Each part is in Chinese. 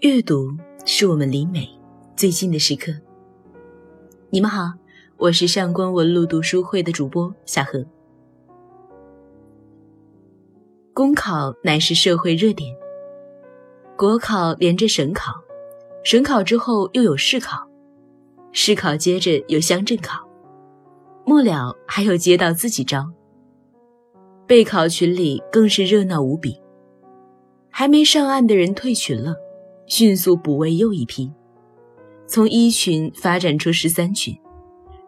阅读是我们离美最近的时刻。你们好，我是上官文路读书会的主播夏荷。公考乃是社会热点，国考连着省考，省考之后又有市考，市考接着有乡镇考，末了还有街道自己招。备考群里更是热闹无比，还没上岸的人退群了。迅速补位又一批，从一群发展出十三群，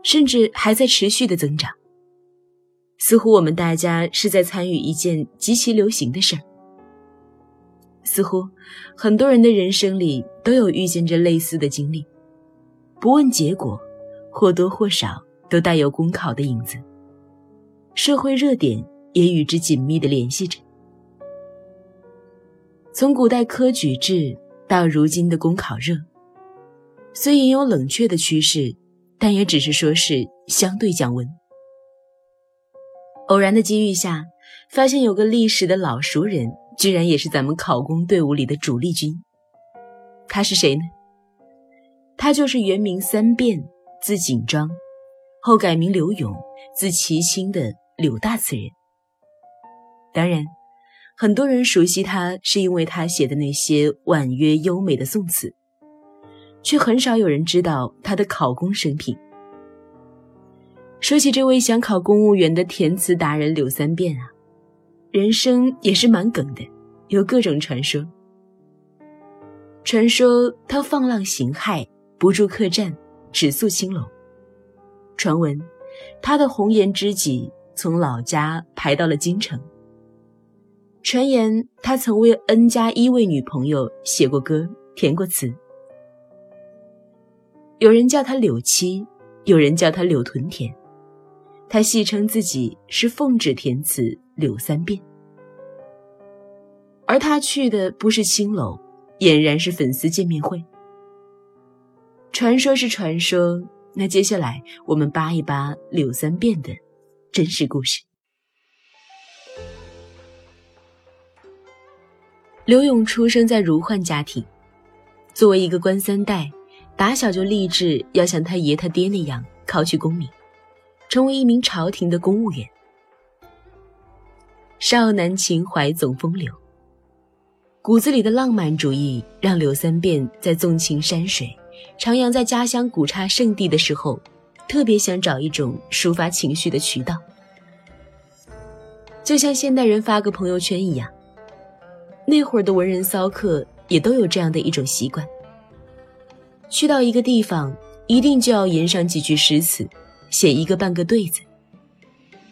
甚至还在持续的增长。似乎我们大家是在参与一件极其流行的事儿。似乎很多人的人生里都有遇见着类似的经历，不问结果，或多或少都带有公考的影子。社会热点也与之紧密的联系着。从古代科举制。到如今的公考热，虽也有冷却的趋势，但也只是说是相对降温。偶然的机遇下，发现有个历史的老熟人，居然也是咱们考公队伍里的主力军。他是谁呢？他就是原名三变，字景庄，后改名刘永，字其清的柳大词人。当然。很多人熟悉他，是因为他写的那些婉约优美的宋词，却很少有人知道他的考公生平。说起这位想考公务员的填词达人柳三变啊，人生也是蛮梗的，有各种传说。传说他放浪形骸，不住客栈，只宿青楼。传闻他的红颜知己从老家排到了京城。传言他曾为 N 加一位女朋友写过歌、填过词。有人叫他柳七，有人叫他柳屯田。他戏称自己是奉旨填词柳三变。而他去的不是青楼，俨然是粉丝见面会。传说是传说，那接下来我们扒一扒柳三变的真实故事。刘勇出生在儒宦家庭，作为一个官三代，打小就立志要像他爷他爹那样考取功名，成为一名朝廷的公务员。少男情怀总风流，骨子里的浪漫主义让刘三变在纵情山水、徜徉在家乡古刹圣地的时候，特别想找一种抒发情绪的渠道，就像现代人发个朋友圈一样。那会儿的文人骚客也都有这样的一种习惯：去到一个地方，一定就要吟上几句诗词，写一个半个对子，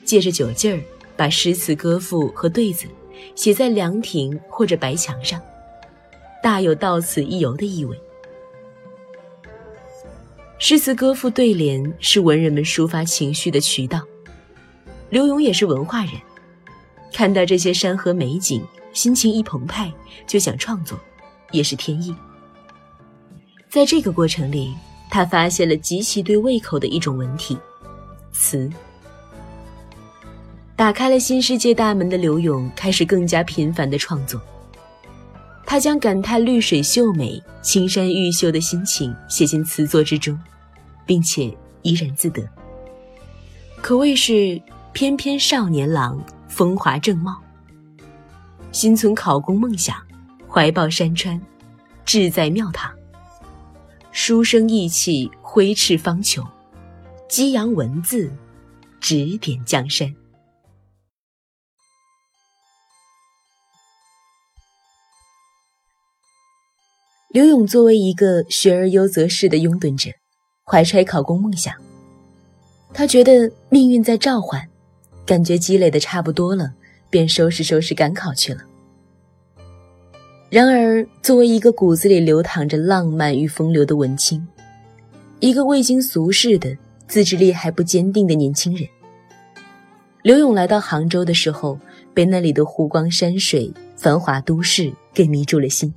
借着酒劲儿，把诗词歌赋和对子写在凉亭或者白墙上，大有到此一游的意味。诗词歌赋对联是文人们抒发情绪的渠道。刘永也是文化人，看到这些山河美景。心情一澎湃，就想创作，也是天意。在这个过程里，他发现了极其对胃口的一种文体——词。打开了新世界大门的刘勇，开始更加频繁的创作。他将感叹绿水秀美、青山玉秀的心情写进词作之中，并且怡然自得，可谓是翩翩少年郎，风华正茂。心存考公梦想，怀抱山川，志在庙堂。书生意气，挥斥方遒，激扬文字，指点江山。刘勇作为一个学而优则仕的拥趸者，怀揣考公梦想。他觉得命运在召唤，感觉积累的差不多了。便收拾收拾赶考去了。然而，作为一个骨子里流淌着浪漫与风流的文青，一个未经俗世的自制力还不坚定的年轻人，刘勇来到杭州的时候，被那里的湖光山水、繁华都市给迷住了心。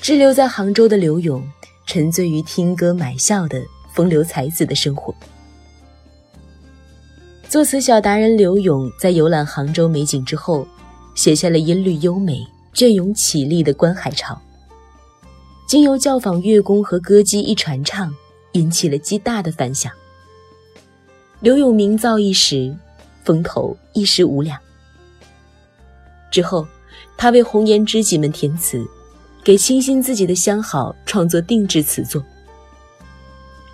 滞留在杭州的刘勇，沉醉于听歌买笑的风流才子的生活。作词小达人刘勇在游览杭州美景之后，写下了音律优美、隽永绮丽的《观海潮》，经由教坊乐工和歌姬一传唱，引起了极大的反响。刘永名噪一时，风头一时无两。之后，他为红颜知己们填词，给倾心自己的相好创作定制词作。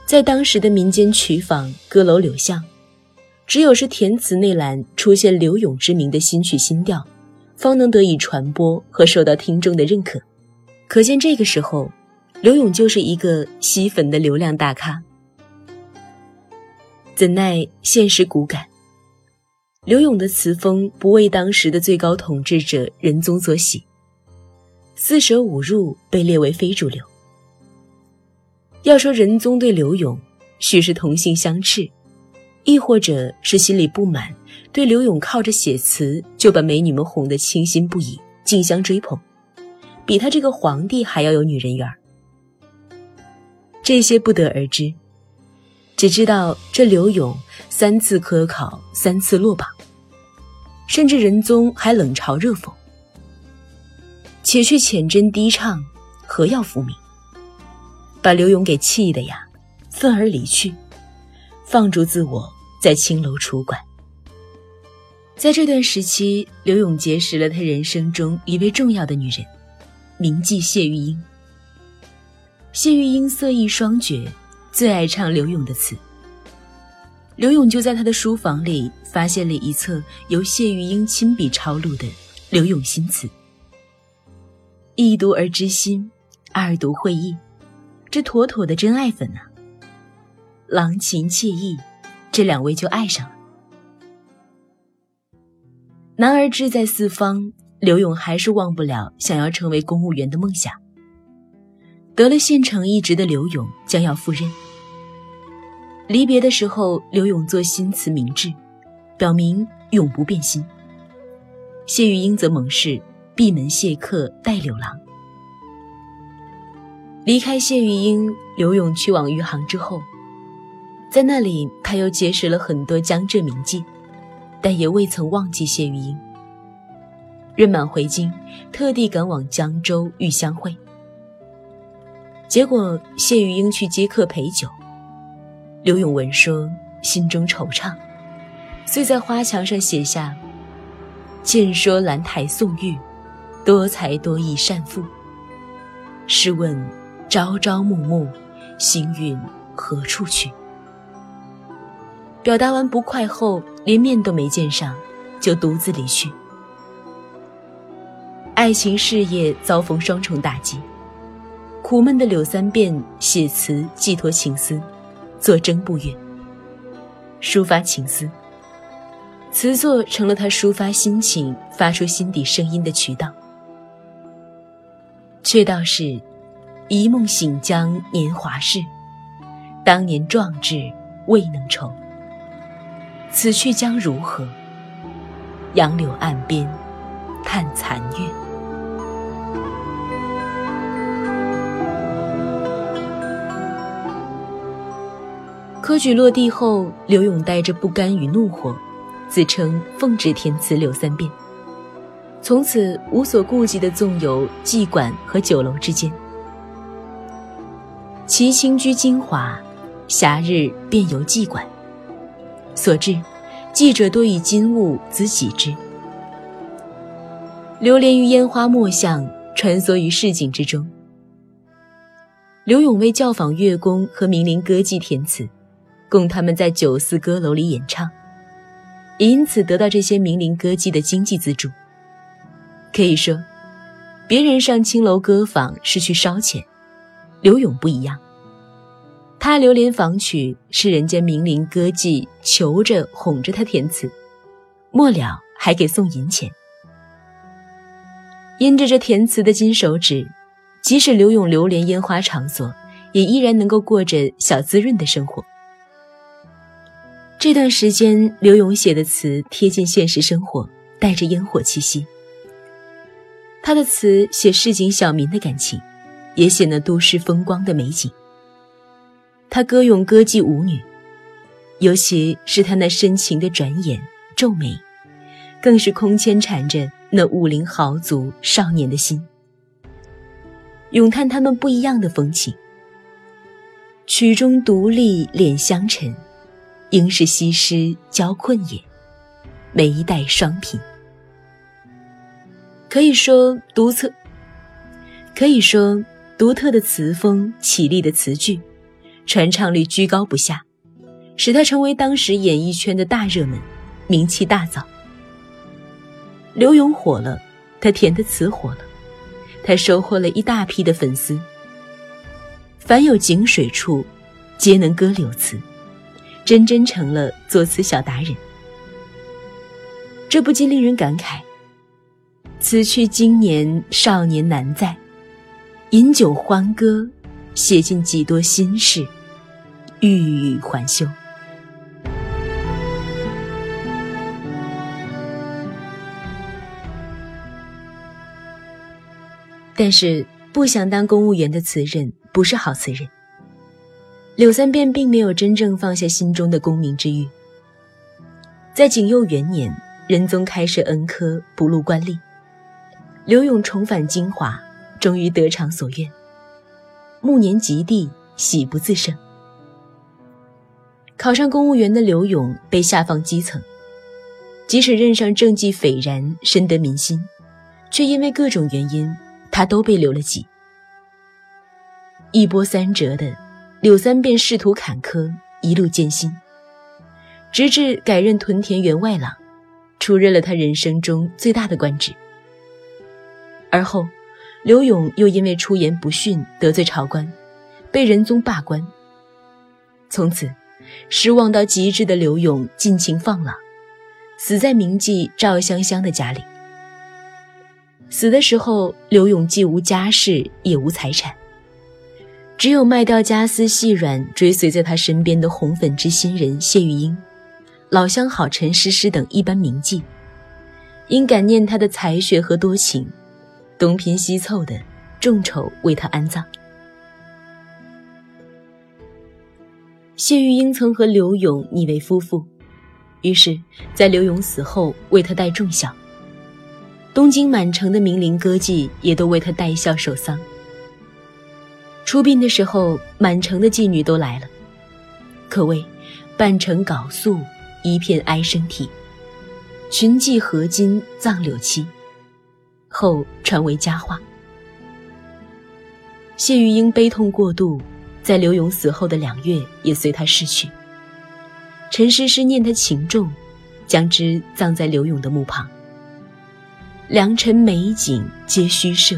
在当时的民间曲坊、歌楼柳巷，只有是填词那栏出现刘永之名的新曲新调，方能得以传播和受到听众的认可。可见这个时候，刘永就是一个吸粉的流量大咖。怎奈现实骨感，刘永的词风不为当时的最高统治者仁宗所喜，四舍五入被列为非主流。要说仁宗对刘永，许是同性相斥，亦或者是心里不满，对刘勇靠着写词就把美女们哄得倾心不已，竞相追捧，比他这个皇帝还要有女人缘儿。这些不得而知。只知道这刘勇三次科考，三次落榜，甚至仁宗还冷嘲热讽。且去浅斟低唱，何要浮名？把刘勇给气的呀，愤而离去，放逐自我，在青楼楚馆。在这段时期，刘永结识了他人生中一位重要的女人，名妓谢玉英。谢玉英色艺双绝。最爱唱刘永的词，刘永就在他的书房里发现了一册由谢玉英亲笔抄录的刘永新词。一读而知心，二读会意，这妥妥的真爱粉啊！郎情妾意，这两位就爱上了。男儿志在四方，刘永还是忘不了想要成为公务员的梦想。得了县城一职的刘永将要赴任。离别的时候，刘永作新词明志，表明永不变心。谢玉英则猛誓闭门谢客待柳郎。离开谢玉英，刘永去往余杭之后，在那里他又结识了很多江浙名妓，但也未曾忘记谢玉英。任满回京，特地赶往江州与相会。结果谢玉英去接客陪酒。刘永文说：“心中惆怅，遂在花墙上写下：‘见说兰台宋玉，多才多艺善赋。试问朝朝暮暮，行运何处去？’表达完不快后，连面都没见上，就独自离去。爱情事业遭逢双重打击，苦闷的柳三变写词寄托情思。”作征不远，抒发情思。词作成了他抒发心情、发出心底声音的渠道。却道是，一梦醒将年华逝，当年壮志未能酬。此去将如何？杨柳岸边，叹残月。科举落地后，刘永带着不甘与怒火，自称奉旨填词柳三变，从此无所顾忌地纵游妓馆和酒楼之间。其清居金华，暇日便游妓馆，所至，记者多以金物资己之，流连于烟花墨巷，穿梭于市井之中。刘永为教坊乐工和名伶歌妓填词。供他们在酒肆歌楼里演唱，也因此得到这些名伶歌妓的经济资助。可以说，别人上青楼歌坊是去烧钱，刘永不一样。他流连访曲是人间名伶歌妓求着哄着他填词，末了还给送银钱。因着这填词的金手指，即使刘永流连烟花场所，也依然能够过着小滋润的生活。这段时间，刘永写的词贴近现实生活，带着烟火气息。他的词写市井小民的感情，也写那都市风光的美景。他歌咏歌妓舞女，尤其是他那深情的转眼皱眉，更是空牵缠着那武林豪族少年的心。咏叹他们不一样的风情。曲中独立敛香尘，应是西施娇困也，眉黛双颦。可以说独特，可以说独特的词风、绮丽的词句，传唱率居高不下，使他成为当时演艺圈的大热门，名气大噪。刘勇火了，他填的词火了，他收获了一大批的粉丝。凡有井水处，皆能歌柳词，真真成了作词小达人。这不禁令人感慨：此去经年，少年难再。饮酒欢歌，写尽几多心事，欲语还休。但是，不想当公务员的词人不是好词人。柳三变并没有真正放下心中的功名之欲。在景佑元年，仁宗开设恩科，不录官吏，刘永重返京华，终于得偿所愿。暮年及第，喜不自胜。考上公务员的刘勇被下放基层，即使任上政绩斐然，深得民心，却因为各种原因。他都被留了级，一波三折的，柳三变仕途坎坷，一路艰辛，直至改任屯田员外郎，出任了他人生中最大的官职。而后，刘勇又因为出言不逊得罪朝官，被仁宗罢官。从此，失望到极致的刘勇尽情放浪，死在名妓赵香香的家里。死的时候，刘勇既无家世，也无财产，只有卖掉家私细软，追随在他身边的红粉知心人谢玉英、老相好陈诗诗等一般名妓，因感念他的才学和多情，东拼西凑的众筹为他安葬。谢玉英曾和刘勇拟为夫妇，于是，在刘勇死后为他戴重孝。东京满城的名伶歌妓也都为他戴孝守丧。出殡的时候，满城的妓女都来了，可谓半城缟素，一片哀声啼。群妓合金葬柳妻，后传为佳话。谢玉英悲痛过度，在刘永死后的两月也随他逝去。陈诗诗念他情重，将之葬在刘永的墓旁。良辰美景皆虚设，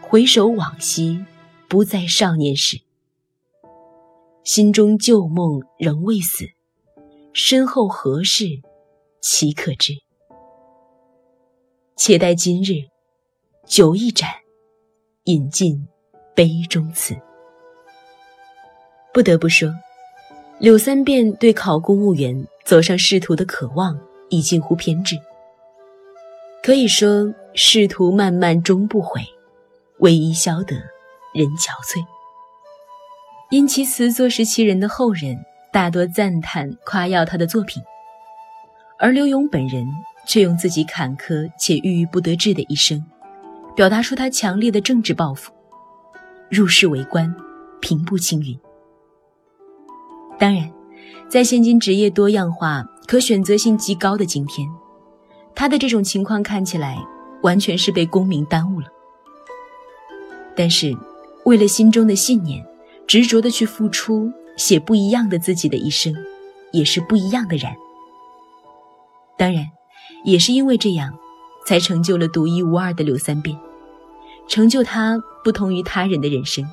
回首往昔，不再少年时。心中旧梦仍未死，身后何事，岂可知？且待今日，酒一盏，饮尽杯中词。不得不说，柳三变对考公务员、走上仕途的渴望，已近乎偏执。可以说，仕途漫漫终不悔，为伊消得人憔悴。因其词作时其人的后人大多赞叹夸耀他的作品，而刘永本人却用自己坎坷且郁郁不得志的一生，表达出他强烈的政治抱负：入仕为官，平步青云。当然，在现今职业多样化、可选择性极高的今天。他的这种情况看起来完全是被功名耽误了，但是为了心中的信念，执着的去付出，写不一样的自己的一生，也是不一样的人。当然，也是因为这样，才成就了独一无二的刘三变，成就他不同于他人的人生。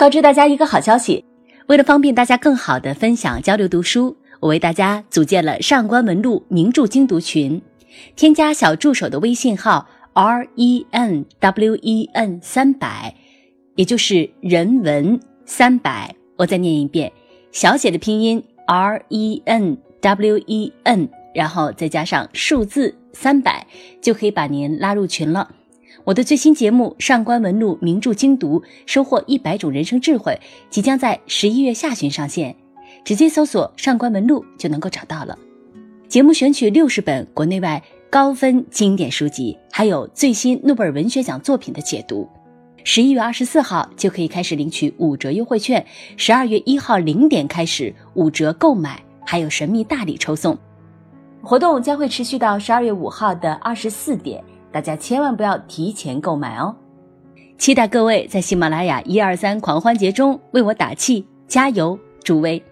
告知大家一个好消息，为了方便大家更好的分享交流读书，我为大家组建了上官文录名著精读群。添加小助手的微信号 r e n w e n 三百，也就是人文三百。我再念一遍，小写的拼音 r e n w e n，然后再加上数字三百，就可以把您拉入群了。我的最新节目《上官文录名著精读》，收获一百种人生智慧，即将在十一月下旬上线。直接搜索“上官文录”就能够找到了。节目选取六十本国内外高分经典书籍，还有最新诺贝尔文学奖作品的解读。十一月二十四号就可以开始领取五折优惠券，十二月一号零点开始五折购买，还有神秘大礼抽送。活动将会持续到十二月五号的二十四点，大家千万不要提前购买哦！期待各位在喜马拉雅一二三狂欢节中为我打气加油助威。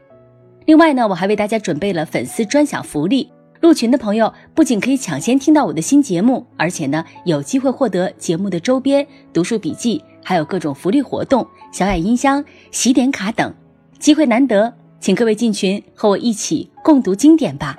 另外呢，我还为大家准备了粉丝专享福利。入群的朋友不仅可以抢先听到我的新节目，而且呢有机会获得节目的周边、读书笔记，还有各种福利活动、小雅音箱、喜点卡等，机会难得，请各位进群和我一起共读经典吧。